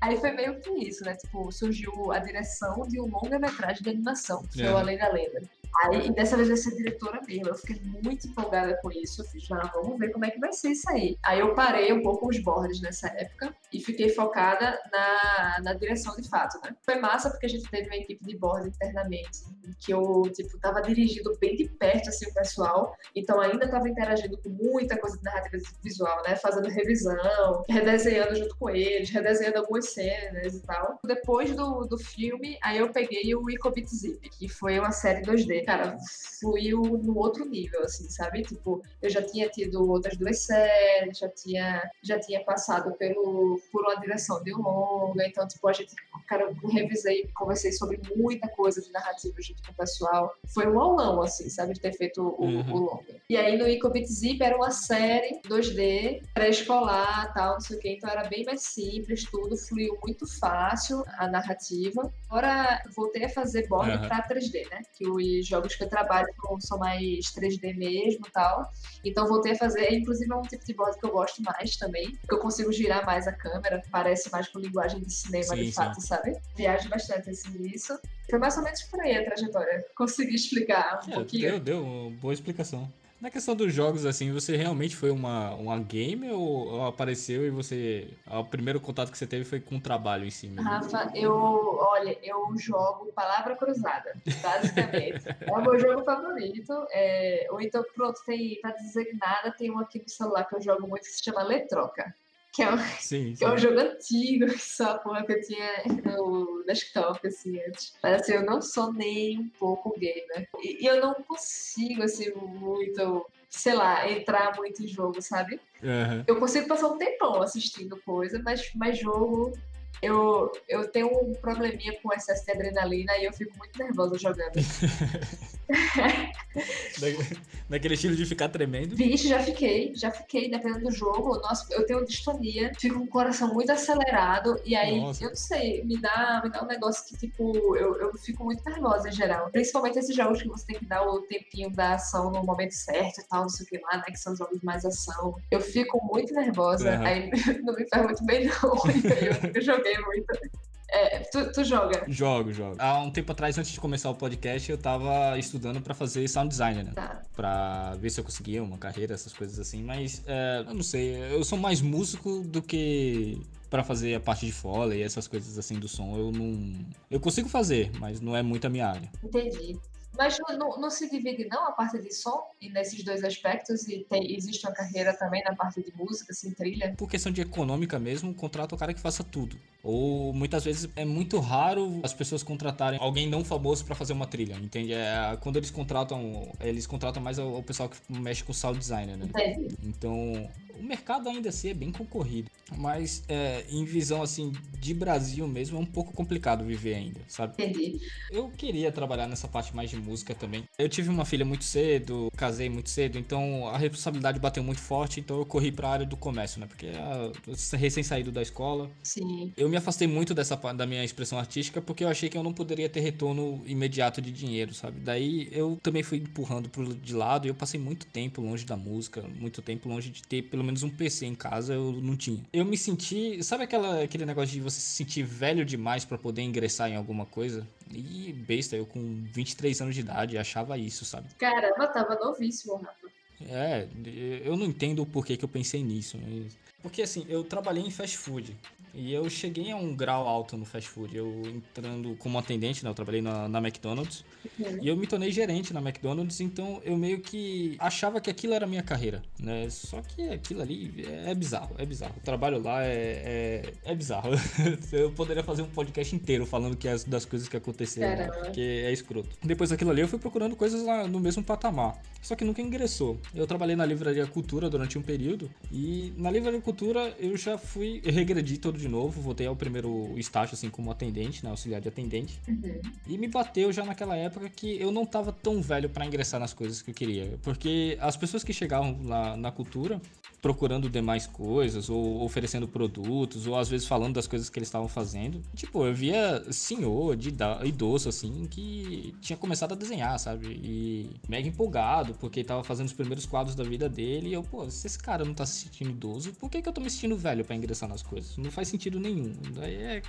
Aí foi meio que isso, né? Tipo, surgiu a direção de um longa-metragem de animação, que é. o Além da Lenda. Aí, dessa vez, vai ser diretora mesmo. Eu fiquei muito empolgada com isso. Eu fiz, ah, vamos ver como é que vai ser isso aí. Aí eu parei um pouco os bordes nessa época e fiquei focada na, na direção de fato, né? Foi massa porque a gente teve uma equipe de board internamente, que eu, tipo, tava dirigindo bem de perto, assim, o pessoal. Então, ainda tava interagindo com muita coisa de narrativa visual, né? Fazendo revisão, redesenhando junto com eles, redesenhando algumas cenas e tal. Depois do, do filme, aí eu peguei o Icobit Zip, que foi uma série 2D cara, fluiu no outro nível, assim, sabe? Tipo, eu já tinha tido outras duas séries, já tinha, já tinha passado pelo, por uma direção de um longa, então, tipo, a gente, cara, revisei, conversei sobre muita coisa de narrativa junto com o pessoal. Foi um aulão, assim, sabe? De ter feito o, uhum. o longa. E aí no Icobit Zip era uma série 2D, pré-escolar, tal, não sei o quê, então era bem mais simples, tudo fluiu muito fácil, a narrativa. Agora voltei a fazer board uhum. pra 3D, né? Que o jogos que eu trabalho são mais 3D mesmo e tal. Então voltei a fazer, inclusive é um tipo de board que eu gosto mais também, porque eu consigo girar mais a câmera, parece mais com linguagem de cinema sim, de sim. fato, sabe? Viajo bastante assim nisso. Foi mais ou menos por aí a trajetória. Consegui explicar um é, pouquinho. Deu, deu, uma boa explicação. Na questão dos jogos, assim, você realmente foi uma, uma game ou apareceu e você. O primeiro contato que você teve foi com o trabalho em si mesmo? Rafa, eu. Olha, eu jogo palavra cruzada, basicamente. é o meu jogo favorito. É, ou então, pronto, tem. Tá designada, tem um aqui no celular que eu jogo muito que se chama Letroca que é um, sim, sim. Que é um jogo antigo, só porra que eu tinha no desktop, assim, antes. Mas assim, eu não sou nem um pouco gamer. E, e eu não consigo, assim, muito, sei lá, entrar muito em jogo, sabe? Uhum. Eu consigo passar um tempão assistindo coisa, mas, mas jogo eu, eu tenho um probleminha com excesso de adrenalina e eu fico muito nervosa jogando. Naquele estilo de ficar tremendo? Vixe, já fiquei, já fiquei, dependendo do jogo. Nossa, eu tenho distonia, fico com o coração muito acelerado e aí, Nossa. eu não sei, me dá, me dá um negócio que, tipo, eu, eu fico muito nervosa em geral. Principalmente esses jogos que você tem que dar o tempinho da ação no momento certo e tal, não sei o que lá, né, que são jogos mais ação. Eu fico muito nervosa, uhum. aí não me faz muito bem não. eu, eu joguei muito. É, tu, tu, joga? Jogo, jogo. Há um tempo atrás, antes de começar o podcast, eu tava estudando para fazer sound designer, né? Tá. Pra ver se eu conseguia uma carreira, essas coisas assim. Mas, é, eu não sei, eu sou mais músico do que para fazer a parte de foley e essas coisas assim do som. Eu não. Eu consigo fazer, mas não é muito a minha área. Entendi. Mas não, não, se divide não a parte de som e nesses dois aspectos e tem, existe uma carreira também na parte de música, assim, trilha? Por questão de econômica mesmo, contrata o cara que faça tudo. Ou muitas vezes é muito raro as pessoas contratarem alguém não famoso para fazer uma trilha, entende? É, quando eles contratam, eles contratam mais o, o pessoal que mexe com sound designer, né? Entendi. Então, o mercado ainda assim é bem concorrido, mas é, em visão assim de Brasil mesmo é um pouco complicado viver ainda, sabe? Entendi. Eu queria trabalhar nessa parte mais de música também. Eu tive uma filha muito cedo, casei muito cedo, então a responsabilidade bateu muito forte, então eu corri para a área do comércio, né? Porque é recém saído da escola. Sim. Eu me afastei muito dessa da minha expressão artística porque eu achei que eu não poderia ter retorno imediato de dinheiro, sabe? Daí eu também fui empurrando pro de lado e eu passei muito tempo longe da música, muito tempo longe de ter pelo menos um PC em casa, eu não tinha. Eu me senti, sabe aquela aquele negócio de você se sentir velho demais para poder ingressar em alguma coisa? E besta, eu com 23 anos de idade achava isso, sabe? Caramba, tava novíssimo, Rafa. É, eu não entendo o porquê que eu pensei nisso. Mas... Porque assim, eu trabalhei em fast food. E eu cheguei a um grau alto no fast food. Eu entrando como atendente, né? Eu trabalhei na, na McDonald's. Uhum. E eu me tornei gerente na McDonald's. Então eu meio que achava que aquilo era a minha carreira, né? Só que aquilo ali é, bizarro, é bizarro. O trabalho lá é, é, é bizarro. eu poderia fazer um podcast inteiro falando que as, das coisas que aconteceram, né? porque é escroto. Depois daquilo ali eu fui procurando coisas lá no mesmo patamar. Só que nunca ingressou. Eu trabalhei na Livraria Cultura durante um período. E na Livraria Cultura eu já fui, eu regredi todo de novo, voltei ao primeiro estágio, assim, como atendente, né? Auxiliar de atendente. Uhum. E me bateu já naquela época que eu não tava tão velho para ingressar nas coisas que eu queria. Porque as pessoas que chegavam lá na cultura procurando demais coisas, ou oferecendo produtos, ou às vezes falando das coisas que eles estavam fazendo. Tipo, eu via senhor de idoso, assim, que tinha começado a desenhar, sabe? E mega empolgado, porque tava fazendo os primeiros quadros da vida dele. E eu, pô, se esse cara não tá se sentindo idoso, por que, que eu tô me sentindo velho para ingressar nas coisas? Não faz sentido nenhum. Daí é...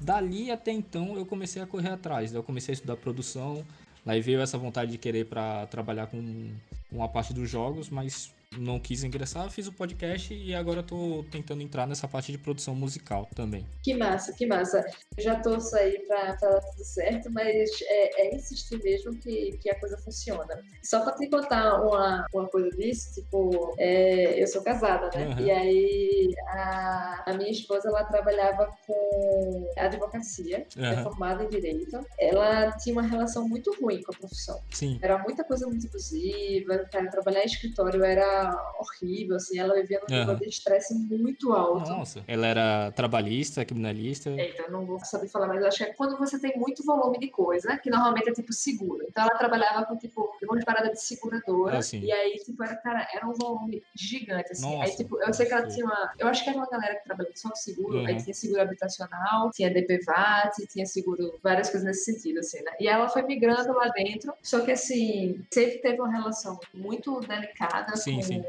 Dali até então eu comecei a correr atrás. Eu comecei a estudar produção. Aí veio essa vontade de querer para trabalhar com, com a parte dos jogos, mas não quis ingressar, fiz o podcast e agora tô tentando entrar nessa parte de produção musical também. Que massa, que massa. Eu já torço aí pra, pra dar tudo certo, mas é, é, insistir mesmo que, que a coisa funciona. Só pra te contar uma, uma coisa disso, tipo, é, eu sou casada, né? Uhum. E aí a, a, minha esposa, ela trabalhava com advocacia, uhum. é formada em Direito. Ela tinha uma relação muito ruim com a profissão. Sim. Era muita coisa muito abusiva, trabalhar em escritório era era horrível, assim, ela vivia num nível de estresse muito alto. Nossa, ela era trabalhista, criminalista. É, então não vou saber falar, mas eu acho que é quando você tem muito volume de coisa, que normalmente é tipo seguro. Então ela trabalhava com tipo um monte de parada de seguradora. Ah, e aí, tipo, era, cara, era um volume gigante, assim. Nossa, aí, tipo, eu sei que ela tinha uma. Eu acho que era uma galera que trabalhava só com seguro. Uhum. Aí tinha seguro habitacional, tinha DPVAT, tinha seguro, várias coisas nesse sentido, assim, né? E ela foi migrando lá dentro, só que assim, sempre teve uma relação muito delicada Sim, com, sim.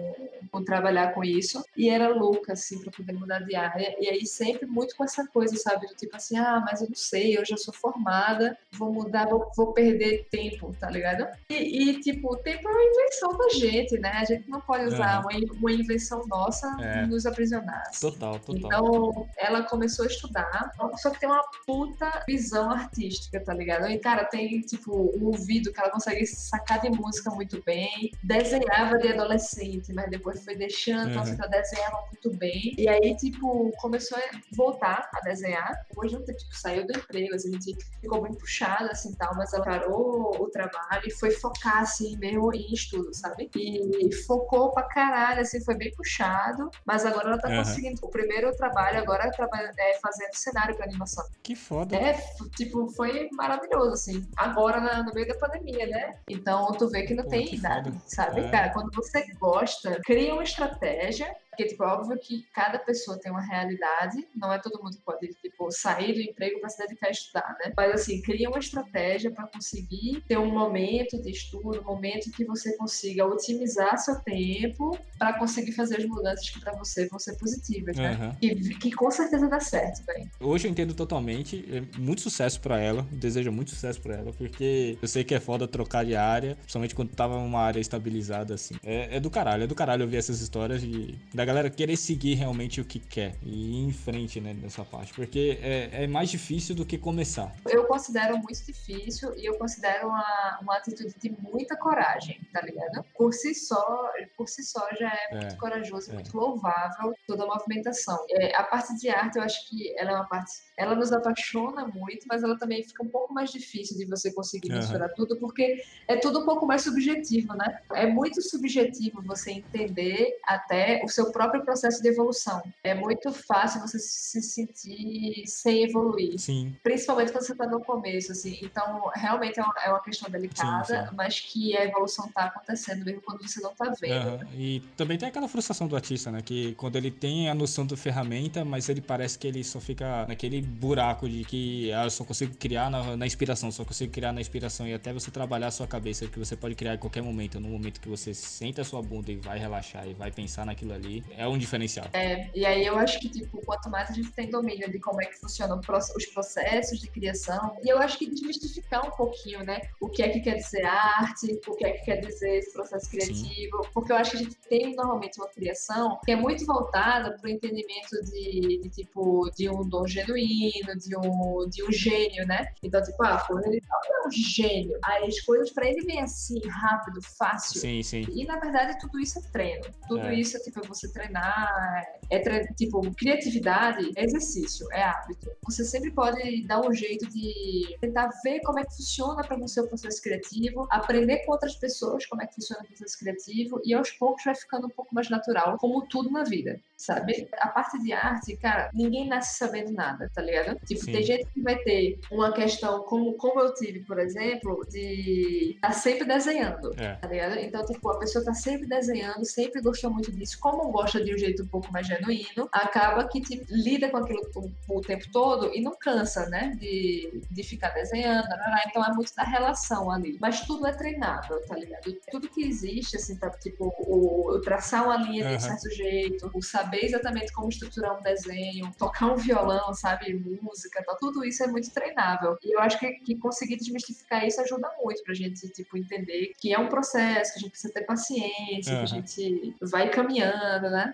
com trabalhar com isso. E era louca, assim, pra poder mudar de área. E aí sempre muito com essa coisa, sabe? Do tipo assim, ah, mas eu não sei, eu já sou formada, vou mudar, vou, vou perder tempo, tá ligado? E, e, tipo, o tempo é uma invenção da gente, né? A gente não pode usar uma, uma invenção nossa É. nos aprisionar. assim. Total, total. Então, ela começou a estudar, só que tem uma puta visão artística, tá ligado? E, cara, tem, tipo, um ouvido que ela consegue sacar de música muito bem. Desenhava de adolescente, mas depois foi deixando, então, Uhum. assim, ela desenhava muito bem. E aí, tipo, começou a voltar a desenhar. Um tempo, tipo, saiu do emprego, assim, a gente ficou bem puxada, assim, tal, mas ela parou o trabalho e foi focar, assim, mesmo em estudo, sabe? E focou pra caralho, assim, foi bem puxado, mas agora ela tá Uhum. conseguindo. O primeiro trabalho agora é, é fazendo cenário pra animação. Que foda. É, tipo, foi maravilhoso, assim. Agora, na- no meio da pandemia, né? Então, tu vê que não Pô, tem que idade, foda. sabe? É. Cara, quando você gosta, cria uma estratégia. Porque, tipo, é óbvio que cada pessoa tem uma realidade, não é todo mundo que pode, tipo, sair do emprego para se dedicar a estudar, né? Mas, assim, cria uma estratégia para conseguir ter um momento de estudo, um momento que você consiga otimizar seu tempo para conseguir fazer as mudanças que para você vão ser positivas, né? Aham. Que, que com certeza dá certo, velho. Hoje eu entendo totalmente. É muito sucesso pra ela. Desejo muito sucesso pra ela, porque eu sei que é foda trocar de área, principalmente quando tava numa área estabilizada assim. É, é do caralho, é do caralho ouvir essas histórias de, da galera querer seguir realmente o que quer e ir em frente, né, nessa parte, porque é, é mais difícil do que começar. Eu considero muito difícil e eu considero uma, uma atitude de muita coragem, tá ligado? Por si só, por si só já é, É, muito corajoso, é. muito louvável toda a movimentação. É, a parte de arte, eu acho que ela é uma parte, ela nos apaixona muito, mas ela também fica um pouco mais difícil de você conseguir misturar tudo, porque é tudo um pouco mais subjetivo, né? É muito subjetivo você entender até o seu próprio processo de evolução. É muito fácil você se sentir sem evoluir Sim, principalmente quando você está no começo, assim. Então, realmente é uma, é uma questão delicada, Sim, sim. mas que a evolução está acontecendo mesmo quando você não está vendo. Aham. E também tem aquela frustração do artista, né? Que quando ele tem a noção da ferramenta, mas ele parece que ele só fica naquele buraco de que ah, eu só consigo criar na, na inspiração, só consigo criar na inspiração. E até você trabalhar a sua cabeça, que você pode criar em qualquer momento. No momento que você senta a sua bunda e vai relaxar e vai pensar naquilo ali, é um diferencial. É, e aí eu acho que, tipo, quanto mais a gente tem domínio de como é que funcionam os processos de criação, e eu acho que desmistificar um pouquinho, né? O que é que quer dizer arte, o que é que quer dizer esse processo criativo, porque eu acho que a gente tem normalmente uma criação que é muito voltada para o entendimento de, de, tipo, de um dom genuíno, de um, de um gênio, né? Então, tipo, ah, fulano é um gênio. Aí as coisas para ele vêm assim, rápido, fácil. Sim, sim. E na verdade tudo isso é treino. Tudo É. isso é tipo é treinar, é tre- tipo criatividade, é exercício, é hábito. Você sempre pode dar um jeito de tentar ver como é que funciona para você o processo criativo, aprender com outras pessoas como é que funciona o processo criativo e aos poucos vai ficando um pouco mais natural, como tudo na vida, sabe? A parte de arte, cara, ninguém nasce sabendo nada, tá ligado? Tipo, Sim. tem gente que vai ter uma questão como como eu tive, por exemplo, de estar sempre desenhando É. tá ligado? Então, tipo, a pessoa tá sempre desenhando, sempre gostou muito disso. Como gosta de um jeito um pouco mais genuíno, acaba que tipo, lida com aquilo o, tempo todo e não cansa, né? De, de ficar desenhando, então é muito da relação ali. Mas tudo é treinável, tá ligado? Tudo que existe, assim, tá, tipo, o, o traçar uma linha de um certo jeito, o saber exatamente como estruturar um desenho, tocar um violão, sabe? Música, tal, tudo isso é muito treinável. E eu acho que, que conseguir desmistificar isso ajuda muito pra gente, tipo, entender que é um processo, que a gente precisa ter paciência, que Aham. a gente vai caminhando, né?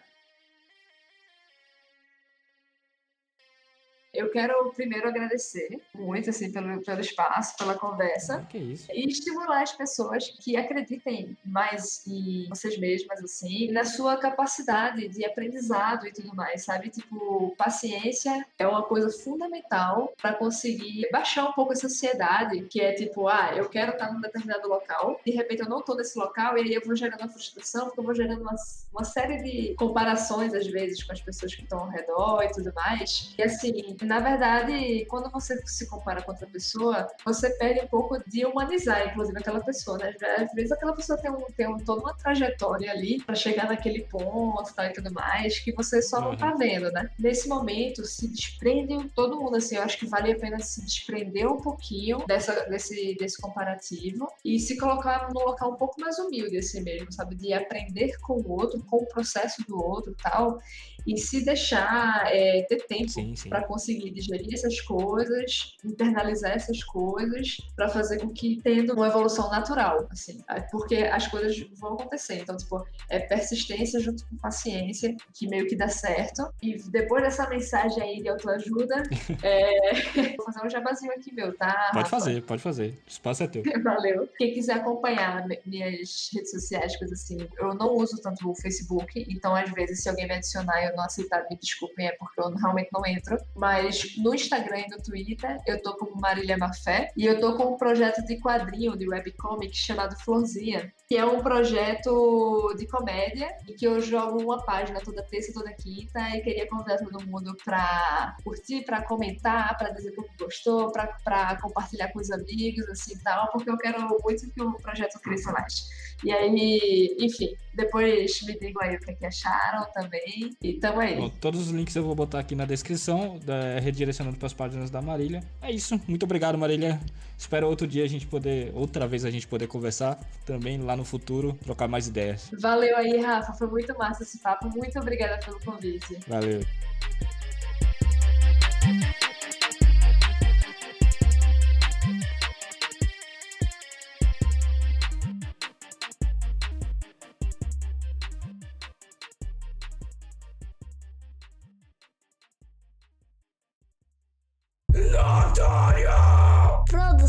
Eu quero primeiro agradecer muito assim pelo, pelo espaço, pela conversa. Que isso. E estimular as pessoas que acreditem mais em vocês mesmas, assim, na sua capacidade de aprendizado e tudo mais, sabe? Tipo, paciência é uma coisa fundamental para conseguir baixar um pouco essa ansiedade, que é tipo, ah, eu quero estar num determinado local, de repente eu não tô nesse local, e aí eu vou gerando uma frustração, porque eu vou gerando uma, uma série de comparações, às vezes, com as pessoas que estão ao redor e tudo mais. E assim, na verdade, quando você se compara com outra pessoa, você perde um pouco de humanizar, inclusive, aquela pessoa, né? Às vezes aquela pessoa tem, um, tem um, toda uma trajetória ali para chegar naquele ponto tá, e tudo mais, que você só não tá uhum. vendo, né? Nesse momento, se desprende todo mundo, assim, eu acho que vale a pena se desprender um pouquinho dessa, desse, desse comparativo e se colocar num local um pouco mais humilde, assim mesmo, sabe? De aprender com o outro, com o processo do outro tal e se deixar é, ter tempo para conseguir digerir essas coisas, internalizar essas coisas, para fazer com que tendo uma evolução natural, assim, é, porque as coisas vão acontecer. Então, tipo, é persistência junto com paciência que meio que dá certo. E depois dessa mensagem aí de autoajuda, é... vou fazer um jabazinho aqui meu, tá? Pode fazer, pode fazer. O espaço é teu. Valeu. Quem quiser acompanhar minhas redes sociais, coisas assim, eu não uso tanto o Facebook, então às vezes se alguém me adicionar, eu não aceitar, me desculpem, é porque eu realmente não entro. Mas no Instagram e no Twitter, eu tô como Marília Mafé e eu tô com um projeto de quadrinho, de webcomic, chamado Florzinha, que é um projeto de comédia e que eu jogo uma página toda terça, toda quinta e queria convidar todo mundo pra curtir, pra comentar, pra dizer como gostou, pra, pra compartilhar com os amigos, assim tal, porque eu quero muito que o projeto cresça mais. E aí, enfim, depois me digam aí o que, é que acharam também. E tamo aí. Bom, todos os links eu vou botar aqui na descrição, da, redirecionando para as páginas da Marília. É isso. Muito obrigado, Marília. Espero outro dia a gente poder, outra vez a gente poder conversar também lá no futuro, trocar mais ideias. Valeu aí, Rafa. Foi muito massa esse papo. Muito obrigada pelo convite. Valeu.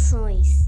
Produções